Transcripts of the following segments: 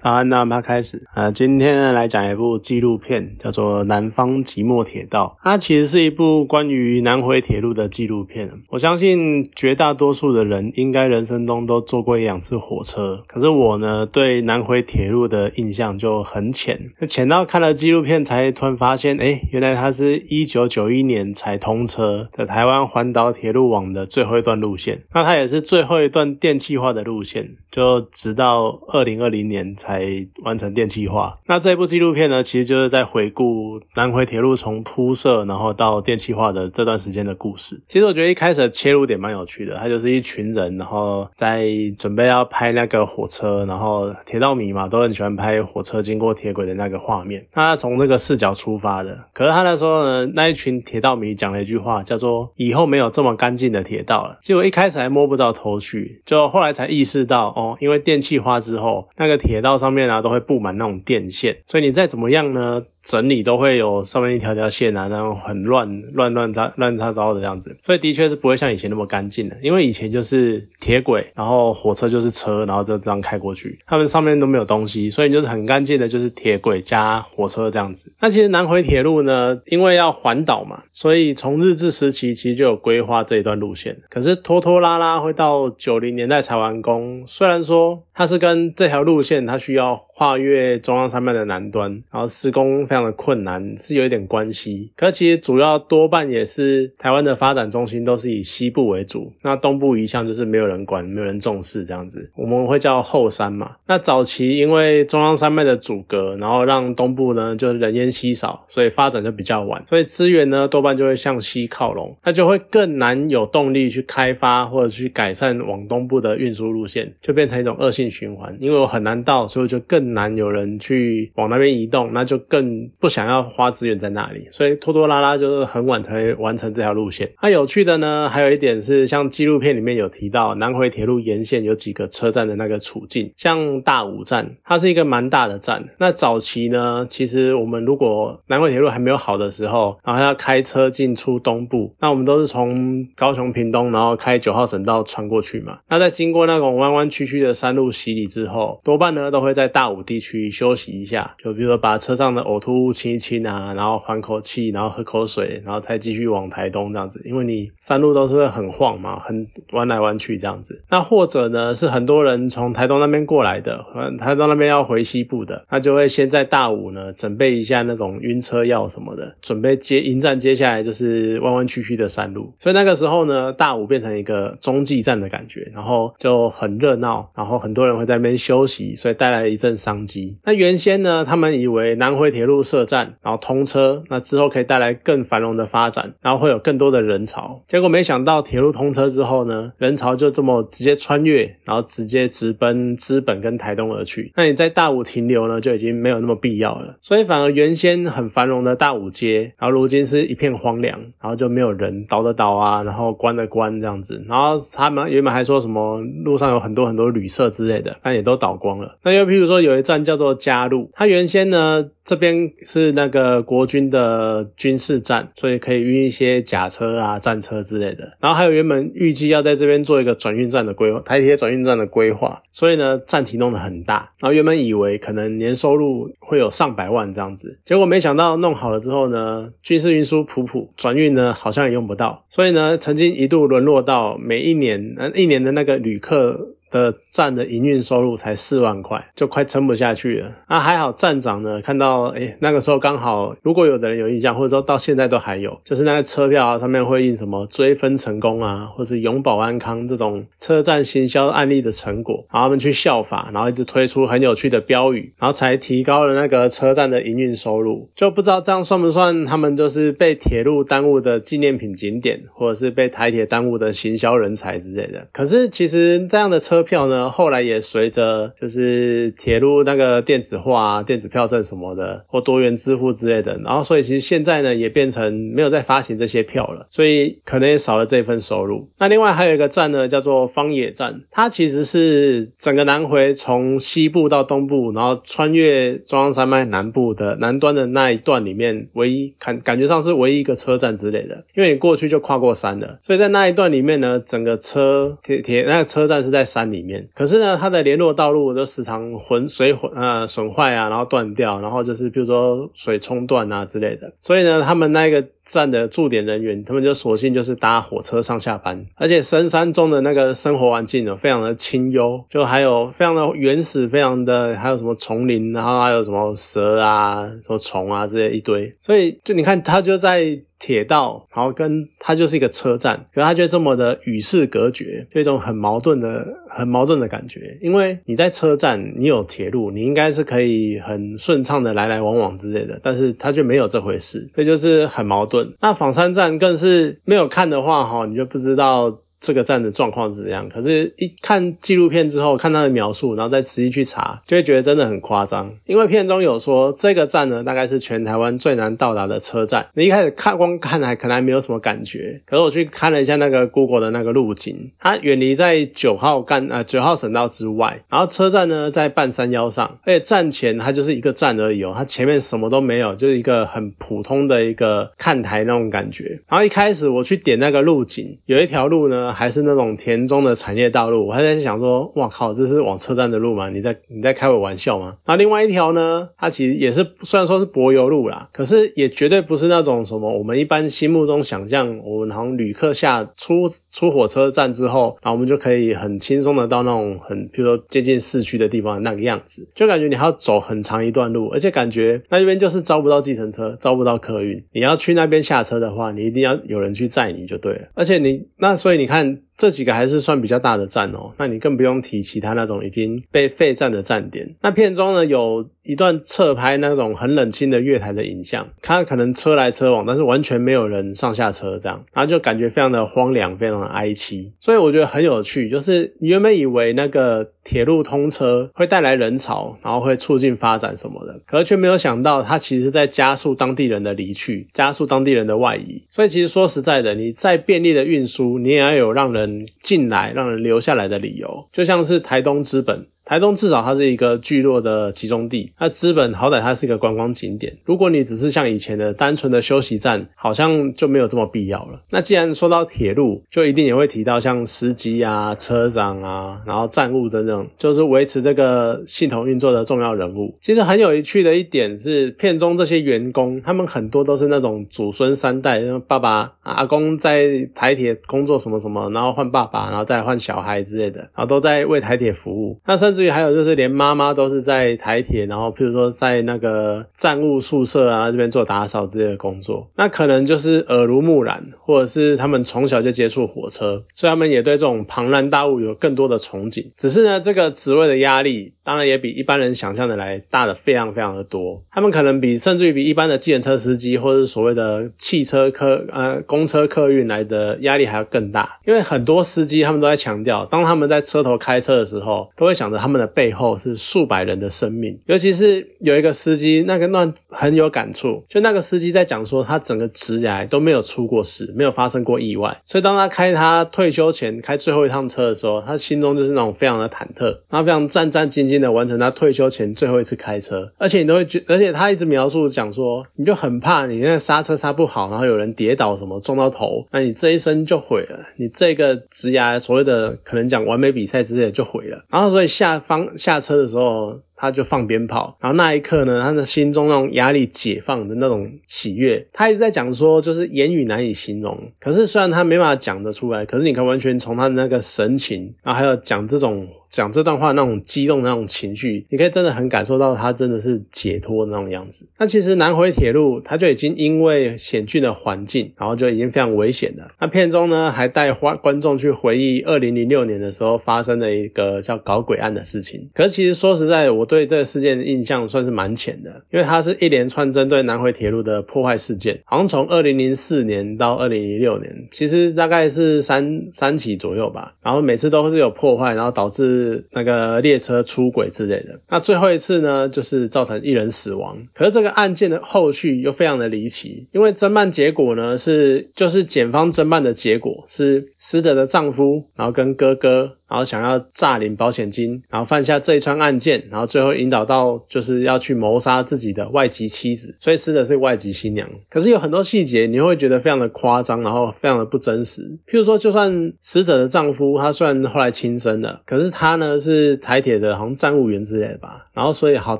好，那我们开始啊。今天呢，来讲一部纪录片，叫做《南方即墨铁道》。它其实是一部关于南回铁路的纪录片。我相信绝大多数的人应该人生中都坐过一两次火车，可是我呢，对南回铁路的印象就很浅。浅到看了纪录片才突然发现，哎，原来它是一九九一年才通车的台湾环岛铁路网的最后一段路线。那它也是最后一段电气化的路线，就直到二零二零年才。才完成电气化。那这部纪录片呢，其实就是在回顾南回铁路从铺设然后到电气化的这段时间的故事。其实我觉得一开始切入点蛮有趣的，它就是一群人，然后在准备要拍那个火车，然后铁道迷嘛都很喜欢拍火车经过铁轨的那个画面。他从那个视角出发的，可是他那时候呢，那一群铁道迷讲了一句话，叫做“以后没有这么干净的铁道了”。结果一开始还摸不到头绪，就后来才意识到哦，因为电气化之后，那个铁道。上面啊都会布满那种电线，所以你再怎么样呢？整理都会有上面一条条线啊，然后很乱乱乱杂乱杂糟的这样子，所以的确是不会像以前那么干净的。因为以前就是铁轨，然后火车就是车，然后就这样开过去，他们上面都没有东西，所以就是很干净的，就是铁轨加火车这样子。那其实南回铁路呢，因为要环岛嘛，所以从日治时期其实就有规划这一段路线，可是拖拖拉拉会到九零年代才完工。虽然说它是跟这条路线它需要跨越中央山脉的南端，然后施工非。的困难是有一点关系，可其实主要多半也是台湾的发展中心都是以西部为主，那东部一向就是没有人管，没有人重视这样子，我们会叫后山嘛。那早期因为中央山脉的阻隔，然后让东部呢就人烟稀少，所以发展就比较晚，所以资源呢多半就会向西靠拢，那就会更难有动力去开发或者去改善往东部的运输路线，就变成一种恶性循环，因为我很难到，所以就更难有人去往那边移动，那就更。不想要花资源在那里，所以拖拖拉拉就是很晚才完成这条路线。那有趣的呢，还有一点是，像纪录片里面有提到南回铁路沿线有几个车站的那个处境，像大武站，它是一个蛮大的站。那早期呢，其实我们如果南回铁路还没有好的时候，然后要开车进出东部，那我们都是从高雄屏东，然后开九号省道穿过去嘛。那在经过那种弯弯曲曲的山路洗礼之后，多半呢都会在大武地区休息一下，就比如说把车上的呕吐。清一清啊，然后缓口气，然后喝口水，然后才继续往台东这样子。因为你山路都是会很晃嘛，很弯来弯去这样子。那或者呢，是很多人从台东那边过来的，台东那边要回西部的，那就会先在大武呢准备一下那种晕车药什么的，准备接迎战。接下来就是弯弯曲曲的山路，所以那个时候呢，大武变成一个中继站的感觉，然后就很热闹，然后很多人会在那边休息，所以带来一阵商机。那原先呢，他们以为南回铁路。设站，然后通车，那之后可以带来更繁荣的发展，然后会有更多的人潮。结果没想到铁路通车之后呢，人潮就这么直接穿越，然后直接直奔资本跟台东而去。那你在大武停留呢，就已经没有那么必要了。所以反而原先很繁荣的大武街，然后如今是一片荒凉，然后就没有人倒的倒啊，然后关的关这样子。然后他们原本还说什么路上有很多很多旅社之类的，但也都倒光了。那又譬如说有一站叫做嘉路，它原先呢这边。是那个国军的军事站，所以可以运一些甲车啊、战车之类的。然后还有原本预计要在这边做一个转运站的规划，台铁转运站的规划，所以呢站体弄得很大。然后原本以为可能年收入会有上百万这样子，结果没想到弄好了之后呢，军事运输普普，转运呢好像也用不到。所以呢，曾经一度沦落到每一年，呃，一年的那个旅客。的站的营运收入才四万块，就快撑不下去了。那还好站长呢，看到哎，那个时候刚好，如果有的人有印象，或者说到现在都还有，就是那个车票啊，上面会印什么追分成功啊，或是永保安康这种车站行销案例的成果，然后他们去效法，然后一直推出很有趣的标语，然后才提高了那个车站的营运收入。就不知道这样算不算他们就是被铁路耽误的纪念品景点，或者是被台铁耽误的行销人才之类的。可是其实这样的车。车票呢，后来也随着就是铁路那个电子化、电子票证什么的，或多元支付之类的，然后所以其实现在呢也变成没有再发行这些票了，所以可能也少了这份收入。那另外还有一个站呢，叫做方野站，它其实是整个南回从西部到东部，然后穿越中央山脉南部的南端的那一段里面，唯一感感觉上是唯一一个车站之类的，因为你过去就跨过山了，所以在那一段里面呢，整个车铁铁那个车站是在山。里面。可是呢，它的联络道路都时常浑水混呃损坏啊，然后断掉，然后就是比如说水冲断啊之类的。所以呢，他们那个站的驻点人员，他们就索性就是搭火车上下班。而且深山中的那个生活环境呢，非常的清幽，就还有非常的原始，非常的还有什么丛林，然后还有什么蛇啊、什么虫啊这些一堆。所以就你看，他就在。铁道，然后跟它就是一个车站，可是它却这么的与世隔绝，就一种很矛盾的、很矛盾的感觉。因为你在车站，你有铁路，你应该是可以很顺畅的来来往往之类的，但是它却没有这回事，所以就是很矛盾。那仿山站更是没有看的话，哈，你就不知道。这个站的状况是怎样？可是，一看纪录片之后，看他的描述，然后再仔细去查，就会觉得真的很夸张。因为片中有说，这个站呢，大概是全台湾最难到达的车站。你一开始看，光看还可能还没有什么感觉。可是我去看了一下那个 Google 的那个路径，它远离在九号干呃九号省道之外，然后车站呢在半山腰上，而且站前它就是一个站而已哦，它前面什么都没有，就是一个很普通的一个看台那种感觉。然后一开始我去点那个路径，有一条路呢还是那种田中的产业道路，我还在想说，哇靠，这是往车站的路吗？你在你在开我玩笑吗？那另外一条呢？它其实也是虽然说是柏油路啦，可是也绝对不是那种什么我们一般心目中想象，我们好像旅客下出出火车站之后，然后我们就可以很轻松的到那种很，比如说接近市区的地方那个样子，就感觉你还要走很长一段路，而且感觉那边就是招不到计程车，招不到客运，你要去那边下车的话，你一定要有人去载你就对了，而且你那所以你看。and 这几个还是算比较大的站哦，那你更不用提其他那种已经被废站的站点。那片中呢有一段侧拍那种很冷清的月台的影像，它可能车来车往，但是完全没有人上下车这样，然后就感觉非常的荒凉，非常的哀凄。所以我觉得很有趣，就是你原本以为那个铁路通车会带来人潮，然后会促进发展什么的，可是却没有想到它其实是在加速当地人的离去，加速当地人的外移。所以其实说实在的，你再便利的运输，你也要有让人。进来让人留下来的理由，就像是台东资本。台东至少它是一个聚落的集中地，那资本好歹它是一个观光景点。如果你只是像以前的单纯的休息站，好像就没有这么必要了。那既然说到铁路，就一定也会提到像司机啊、车长啊，然后站务等等，就是维持这个系统运作的重要人物。其实很有趣的一点是，片中这些员工，他们很多都是那种祖孙三代，爸爸、阿公在台铁工作什么什么，然后换爸爸，然后再换小孩之类的，然后都在为台铁服务。那甚至。至于还有就是，连妈妈都是在台铁，然后譬如说在那个站务宿舍啊这边做打扫之类的工作，那可能就是耳濡目染，或者是他们从小就接触火车，所以他们也对这种庞然大物有更多的憧憬。只是呢，这个职位的压力当然也比一般人想象的来大的非常非常的多。他们可能比甚至于比一般的计程车司机或者是所谓的汽车客呃公车客运来的压力还要更大，因为很多司机他们都在强调，当他们在车头开车的时候，都会想着他。他们的背后是数百人的生命，尤其是有一个司机，那个那很有感触。就那个司机在讲说，他整个职涯都没有出过事，没有发生过意外。所以当他开他退休前开最后一趟车的时候，他心中就是那种非常的忐忑，他非常战战兢兢的完成他退休前最后一次开车。而且你都会觉，而且他一直描述讲说，你就很怕你那刹车刹不好，然后有人跌倒什么撞到头，那你这一生就毁了。你这个职涯所谓的可能讲完美比赛之类的就毁了。然后所以下。方下车的时候，他就放鞭炮，然后那一刻呢，他的心中那种压力解放的那种喜悦，他一直在讲说，就是言语难以形容。可是虽然他没办法讲得出来，可是你可以完全从他的那个神情，然后还有讲这种。讲这段话那种激动的那种情绪，你可以真的很感受到他真的是解脱的那种样子。那其实南回铁路，它就已经因为险峻的环境，然后就已经非常危险了。那片中呢，还带观观众去回忆二零零六年的时候发生的一个叫搞鬼案的事情。可是其实说实在，我对这个事件的印象算是蛮浅的，因为它是一连串针对南回铁路的破坏事件，好像从二零零四年到二零零六年，其实大概是三三起左右吧。然后每次都是有破坏，然后导致。是那个列车出轨之类的。那最后一次呢，就是造成一人死亡。可是这个案件的后续又非常的离奇，因为侦办结果呢是，就是检方侦办的结果是死者的丈夫，然后跟哥哥。然后想要诈领保险金，然后犯下这一串案件，然后最后引导到就是要去谋杀自己的外籍妻子，所以死的是外籍新娘。可是有很多细节你会觉得非常的夸张，然后非常的不真实。譬如说，就算死者的丈夫他虽然后来轻生了，可是他呢是台铁的好像站务员之类的吧，然后所以好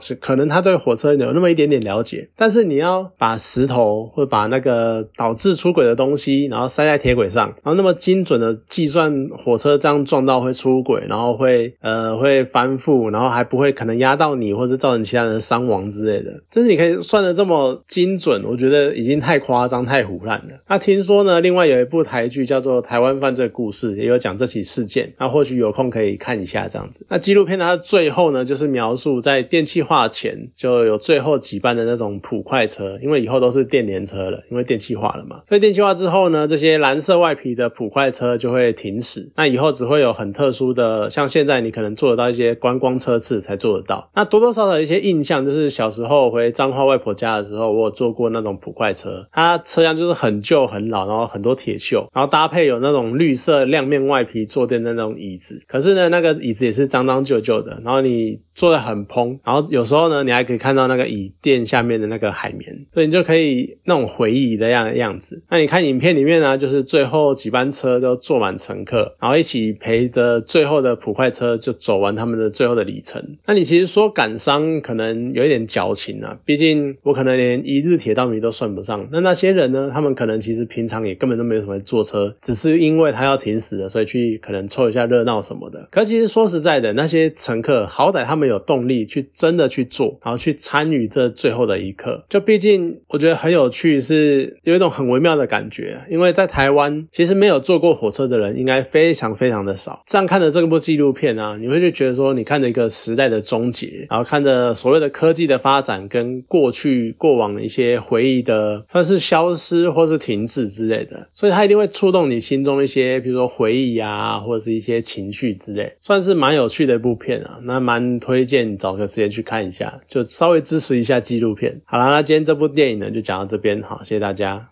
可能他对火车有那么一点点了解，但是你要把石头或把那个导致出轨的东西，然后塞在铁轨上，然后那么精准的计算火车这样撞到会出轨，然后会呃会翻覆，然后还不会可能压到你或者造成其他人伤亡之类的，就是你可以算的这么精准，我觉得已经太夸张太胡乱了。那听说呢，另外有一部台剧叫做《台湾犯罪故事》，也有讲这起事件，那或许有空可以看一下这样子。那纪录片它最后呢，就是描述在电气化前就有最后几班的那种普快车，因为以后都是电联车了，因为电气化了嘛。所以电气化之后呢，这些蓝色外皮的普快车就会停驶。那以后只会有很特特殊的，像现在你可能做得到一些观光车次才做得到。那多多少少一些印象，就是小时候回彰化外婆家的时候，我有坐过那种普快车，它车厢就是很旧很老，然后很多铁锈，然后搭配有那种绿色亮面外皮坐垫的那种椅子。可是呢，那个椅子也是脏脏旧旧的，然后你坐得很蓬，然后有时候呢，你还可以看到那个椅垫下面的那个海绵，所以你就可以那种回忆的样样子。那你看影片里面呢，就是最后几班车都坐满乘客，然后一起陪着最后的普快车就走完他们的最后的里程。那你其实说感伤，可能有一点矫情啊，毕竟我可能连一日铁道迷都算不上。那那些人呢，他们可能其实平常也根本都没有什么坐车，只是因为他要停驶了，所以去可能凑一下热闹什么的。可其实说实在的，那些乘客好歹他们有动力去真的去做，然后去参与这最后的一刻。就毕竟我觉得很有趣，是有一种很微妙的感觉。因为在台湾，其实没有坐过火车的人应该非常非常的少。这样看着这部纪录片啊，你会就觉得说，你看着一个时代的终结，然后看着所谓的科技的发展跟过去过往的一些回忆的算是消失或是停滞之类的，所以它一定会触动你心中一些，比如说回忆啊，或者是一些情绪之类，算是蛮有趣的一部片啊。那蛮推推荐找个时间去看一下，就稍微支持一下纪录片。好了，那今天这部电影呢就讲到这边，好，谢谢大家。